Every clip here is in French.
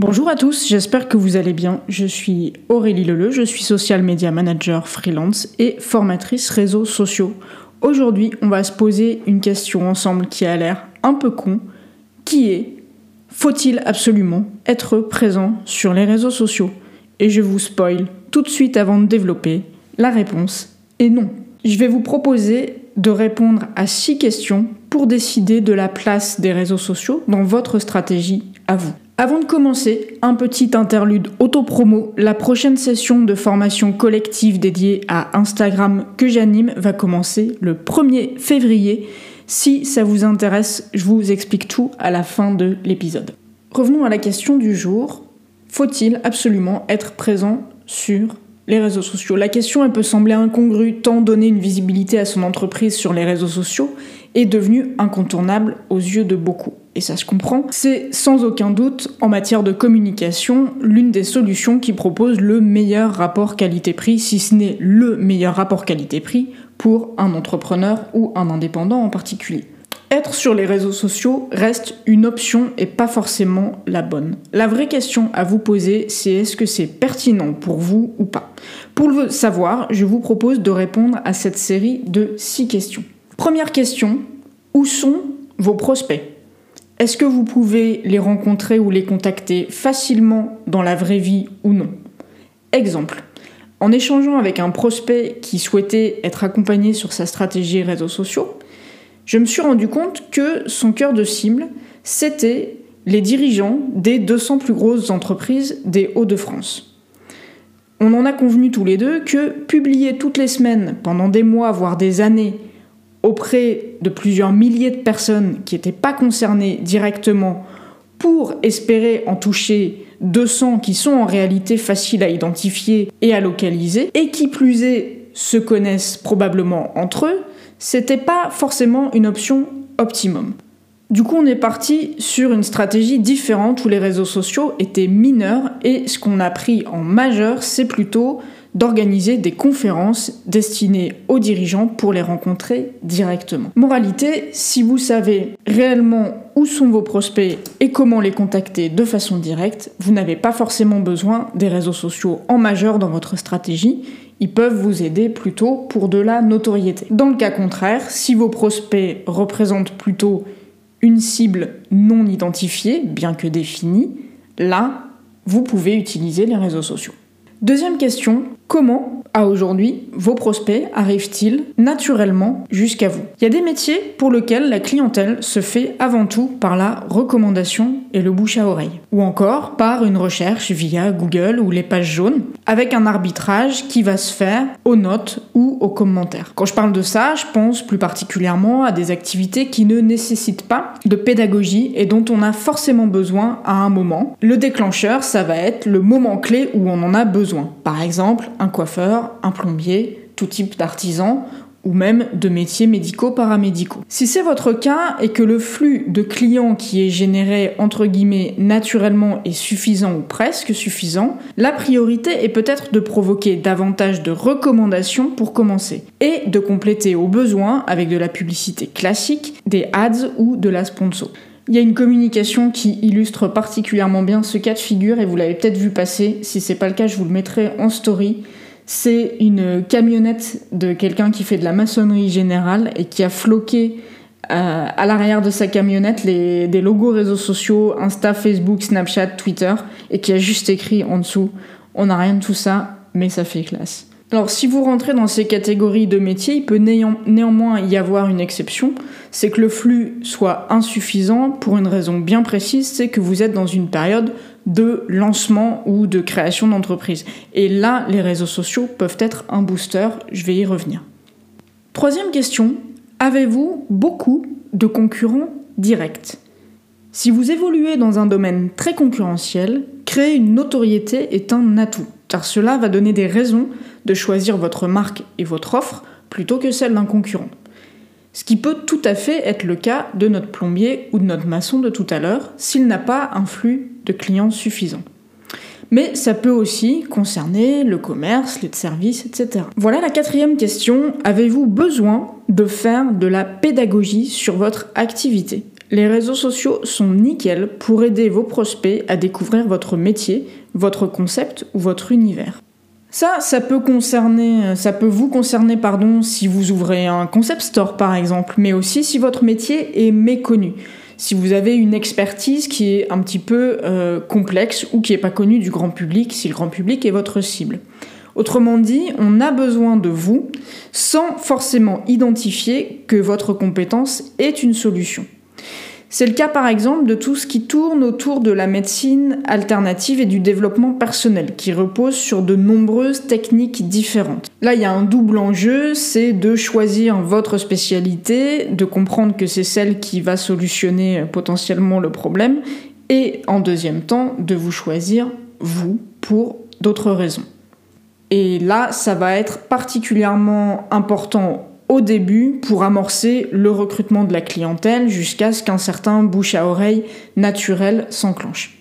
Bonjour à tous, j'espère que vous allez bien. Je suis Aurélie Leleu, je suis social media manager freelance et formatrice réseaux sociaux. Aujourd'hui, on va se poser une question ensemble qui a l'air un peu con, qui est? Faut-il absolument être présent sur les réseaux sociaux? Et je vous spoil tout de suite avant de développer, la réponse est non. Je vais vous proposer de répondre à six questions pour décider de la place des réseaux sociaux dans votre stratégie à vous. Avant de commencer, un petit interlude auto-promo. La prochaine session de formation collective dédiée à Instagram que j'anime va commencer le 1er février. Si ça vous intéresse, je vous explique tout à la fin de l'épisode. Revenons à la question du jour. Faut-il absolument être présent sur les réseaux sociaux? La question elle peut sembler incongrue tant donner une visibilité à son entreprise sur les réseaux sociaux est devenue incontournable aux yeux de beaucoup et ça se comprend, c'est sans aucun doute, en matière de communication, l'une des solutions qui propose le meilleur rapport qualité-prix, si ce n'est le meilleur rapport qualité-prix pour un entrepreneur ou un indépendant en particulier. Être sur les réseaux sociaux reste une option et pas forcément la bonne. La vraie question à vous poser, c'est est-ce que c'est pertinent pour vous ou pas? Pour le savoir, je vous propose de répondre à cette série de six questions. Première question, où sont vos prospects? Est-ce que vous pouvez les rencontrer ou les contacter facilement dans la vraie vie ou non? Exemple. En échangeant avec un prospect qui souhaitait être accompagné sur sa stratégie réseaux sociaux, je me suis rendu compte que son cœur de cible, c'était les dirigeants des 200 plus grosses entreprises des Hauts-de-France. On en a convenu tous les deux que publier toutes les semaines, pendant des mois, voire des années, auprès de plusieurs milliers de personnes qui n'étaient pas concernées directement pour espérer en toucher 200 qui sont en réalité faciles à identifier et à localiser, et qui plus est se connaissent probablement entre eux, c'était pas forcément une option optimum. Du coup, on est parti sur une stratégie différente où les réseaux sociaux étaient mineurs et ce qu'on a pris en majeur, c'est plutôt d'organiser des conférences destinées aux dirigeants pour les rencontrer directement. Moralité, si vous savez réellement où sont vos prospects et comment les contacter de façon directe, vous n'avez pas forcément besoin des réseaux sociaux en majeur dans votre stratégie. Ils peuvent vous aider plutôt pour de la notoriété. Dans le cas contraire, si vos prospects représentent plutôt une cible non identifiée, bien que définie, là, vous pouvez utiliser les réseaux sociaux. Deuxième question, comment, à aujourd'hui, vos prospects arrivent-ils naturellement jusqu'à vous? Il y a des métiers pour lesquels la clientèle se fait avant tout par la recommandation et le bouche à oreille, ou encore par une recherche via Google ou les pages jaunes, avec un arbitrage qui va se faire aux notes ou aux commentaires. Quand je parle de ça, je pense plus particulièrement à des activités qui ne nécessitent pas de pédagogie et dont on a forcément besoin à un moment. Le déclencheur, ça va être le moment clé où on en a besoin par exemple, un coiffeur, un plombier, tout type d'artisan ou même de métiers médicaux paramédicaux. Si c'est votre cas et que le flux de clients qui est généré entre guillemets naturellement est suffisant ou presque suffisant, la priorité est peut-être de provoquer davantage de recommandations pour commencer et de compléter au besoin avec de la publicité classique, des ads ou de la sponsor. Il y a une communication qui illustre particulièrement bien ce cas de figure et vous l'avez peut-être vu passer. Si c'est pas le cas, je vous le mettrai en story. C'est une camionnette de quelqu'un qui fait de la maçonnerie générale et qui a floqué euh, à l'arrière de sa camionnette des logos réseaux sociaux, Insta, Facebook, Snapchat, Twitter, et qui a juste écrit en dessous On n'a rien de tout ça, mais ça fait classe. Alors si vous rentrez dans ces catégories de métiers, il peut néanmoins y avoir une exception, c'est que le flux soit insuffisant pour une raison bien précise, c'est que vous êtes dans une période de lancement ou de création d'entreprise. Et là, les réseaux sociaux peuvent être un booster, je vais y revenir. Troisième question, avez-vous beaucoup de concurrents directs? Si vous évoluez dans un domaine très concurrentiel, créer une notoriété est un atout, car cela va donner des raisons de choisir votre marque et votre offre plutôt que celle d'un concurrent. Ce qui peut tout à fait être le cas de notre plombier ou de notre maçon de tout à l'heure s'il n'a pas un flux de clients suffisant. Mais ça peut aussi concerner le commerce, les services, etc. Voilà la quatrième question. Avez-vous besoin de faire de la pédagogie sur votre activité? Les réseaux sociaux sont nickel pour aider vos prospects à découvrir votre métier, votre concept ou votre univers. Ça, ça peut concerner, ça peut vous concerner, si vous ouvrez un concept store par exemple, mais aussi si votre métier est méconnu. Si vous avez une expertise qui est un petit peu euh, complexe ou qui n'est pas connue du grand public, si le grand public est votre cible. Autrement dit, on a besoin de vous sans forcément identifier que votre compétence est une solution. C'est le cas par exemple de tout ce qui tourne autour de la médecine alternative et du développement personnel, qui repose sur de nombreuses techniques différentes. Là, il y a un double enjeu, c'est de choisir votre spécialité, de comprendre que c'est celle qui va solutionner potentiellement le problème, et en deuxième temps, de vous choisir vous pour d'autres raisons. Et là, ça va être particulièrement important au début pour amorcer le recrutement de la clientèle jusqu'à ce qu'un certain bouche à oreille naturel s'enclenche.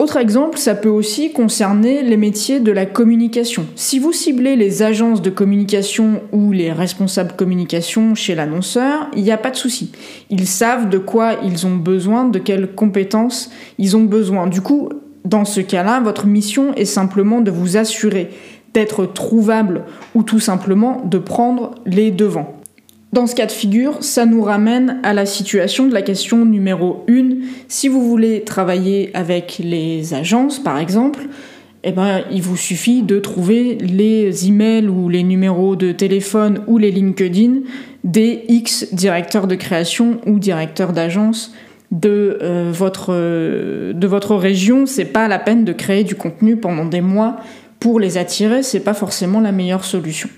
Autre exemple, ça peut aussi concerner les métiers de la communication. Si vous ciblez les agences de communication ou les responsables communication chez l'annonceur, il n'y a pas de souci. Ils savent de quoi ils ont besoin, de quelles compétences ils ont besoin. Du coup, dans ce cas-là, votre mission est simplement de vous assurer d'être trouvable ou tout simplement de prendre les devants. Dans ce cas de figure, ça nous ramène à la situation de la question numéro 1. Si vous voulez travailler avec les agences, par exemple, eh ben, il vous suffit de trouver les emails ou les numéros de téléphone ou les LinkedIn des X directeurs de création ou directeurs d'agence de, euh, votre, euh, de votre région. C'est pas la peine de créer du contenu pendant des mois pour les attirer, c'est pas forcément la meilleure solution.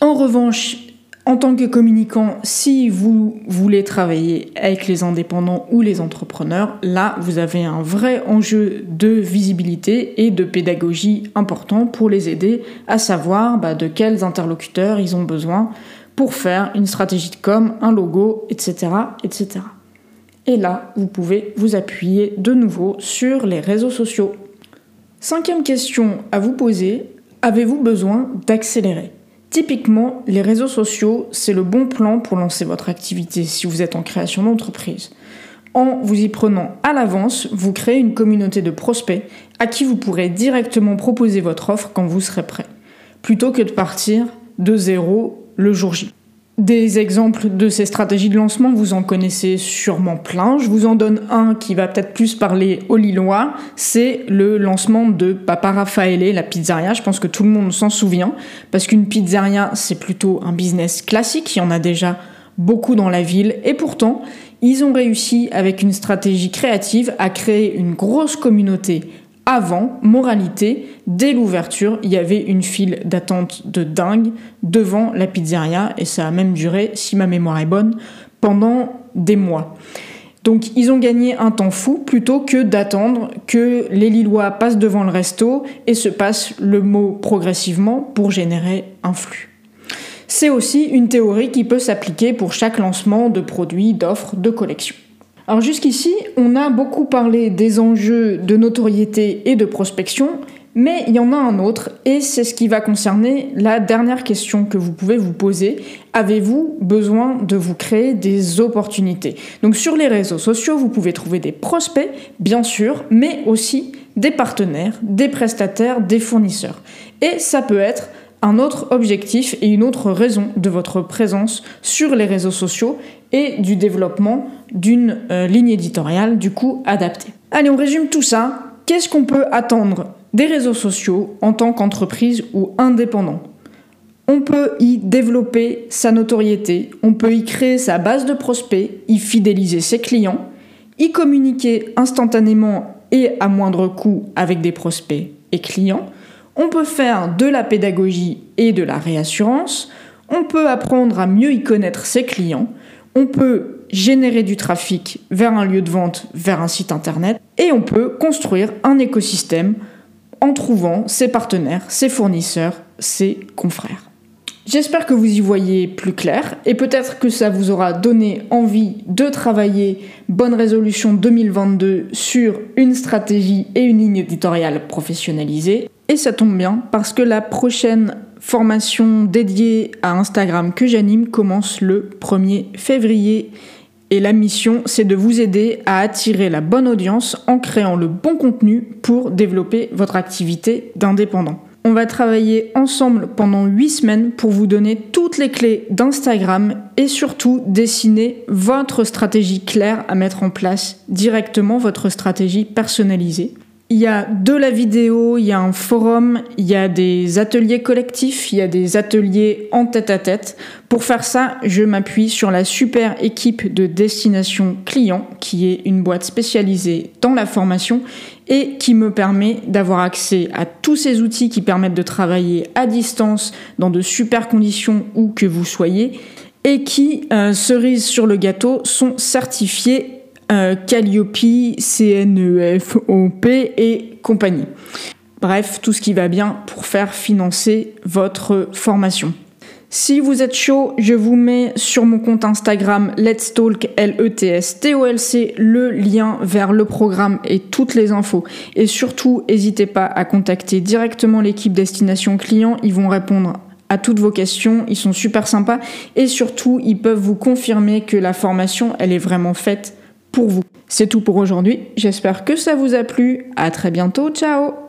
En revanche, en tant que communicant, si vous voulez travailler avec les indépendants ou les entrepreneurs, là, vous avez un vrai enjeu de visibilité et de pédagogie important pour les aider à savoir bah, de quels interlocuteurs ils ont besoin pour faire une stratégie de com, un logo, etc., etc. Et là, vous pouvez vous appuyer de nouveau sur les réseaux sociaux. Cinquième question à vous poser, avez-vous besoin d'accélérer? Typiquement, les réseaux sociaux, c'est le bon plan pour lancer votre activité si vous êtes en création d'entreprise. En vous y prenant à l'avance, vous créez une communauté de prospects à qui vous pourrez directement proposer votre offre quand vous serez prêt, plutôt que de partir de zéro le jour J. Des exemples de ces stratégies de lancement, vous en connaissez sûrement plein. Je vous en donne un qui va peut-être plus parler aux Lillois. C'est le lancement de Papa Raffaele, la pizzeria. Je pense que tout le monde s'en souvient. Parce qu'une pizzeria, c'est plutôt un business classique. Il y en a déjà beaucoup dans la ville. Et pourtant, ils ont réussi, avec une stratégie créative, à créer une grosse communauté avant, moralité, dès l'ouverture, il y avait une file d'attente de dingue devant la pizzeria et ça a même duré, si ma mémoire est bonne, pendant des mois. Donc ils ont gagné un temps fou plutôt que d'attendre que les Lillois passent devant le resto et se passent le mot progressivement pour générer un flux. C'est aussi une théorie qui peut s'appliquer pour chaque lancement de produits, d'offres, de collections. Alors jusqu'ici, on a beaucoup parlé des enjeux de notoriété et de prospection, mais il y en a un autre, et c'est ce qui va concerner la dernière question que vous pouvez vous poser. Avez-vous besoin de vous créer des opportunités? Donc sur les réseaux sociaux, vous pouvez trouver des prospects, bien sûr, mais aussi des partenaires, des prestataires, des fournisseurs. Et ça peut être un autre objectif et une autre raison de votre présence sur les réseaux sociaux et du développement d'une euh, ligne éditoriale du coup adaptée. Allez, on résume tout ça. Qu'est-ce qu'on peut attendre des réseaux sociaux en tant qu'entreprise ou indépendant? On peut y développer sa notoriété, on peut y créer sa base de prospects, y fidéliser ses clients, y communiquer instantanément et à moindre coût avec des prospects et clients. On peut faire de la pédagogie et de la réassurance. On peut apprendre à mieux y connaître ses clients on peut générer du trafic vers un lieu de vente, vers un site internet, et on peut construire un écosystème en trouvant ses partenaires, ses fournisseurs, ses confrères. J'espère que vous y voyez plus clair et peut-être que ça vous aura donné envie de travailler Bonne Résolution 2022 sur une stratégie et une ligne éditoriale professionnalisée. Et ça tombe bien parce que la prochaine formation dédiée à Instagram que j'anime commence le 1er février Et la mission, c'est de vous aider à attirer la bonne audience en créant le bon contenu pour développer votre activité d'indépendant. On va travailler ensemble pendant 8 semaines pour vous donner toutes les clés d'Instagram et surtout dessiner votre stratégie claire à mettre en place directement, votre stratégie personnalisée. Il y a de la vidéo, il y a un forum, il y a des ateliers collectifs, il y a des ateliers en tête-à-tête. Pour faire ça, je m'appuie sur la super équipe de destination client, qui est une boîte spécialisée dans la formation et qui me permet d'avoir accès à tous ces outils qui permettent de travailler à distance dans de super conditions où que vous soyez et qui, euh, cerise sur le gâteau, sont certifiés euh, Calliope, CNEFOP et compagnie. Bref, tout ce qui va bien pour faire financer votre formation. Si vous êtes chaud, je vous mets sur mon compte Instagram Let's Talk L-E-T-S-T-O-L-C le lien vers le programme et toutes les infos. Et surtout, n'hésitez pas à contacter directement l'équipe Destination Client. Ils vont répondre à toutes vos questions. Ils sont super sympas. Et surtout, ils peuvent vous confirmer que la formation, elle est vraiment faite pour vous. C'est tout pour aujourd'hui. J'espère que ça vous a plu. À très bientôt. Ciao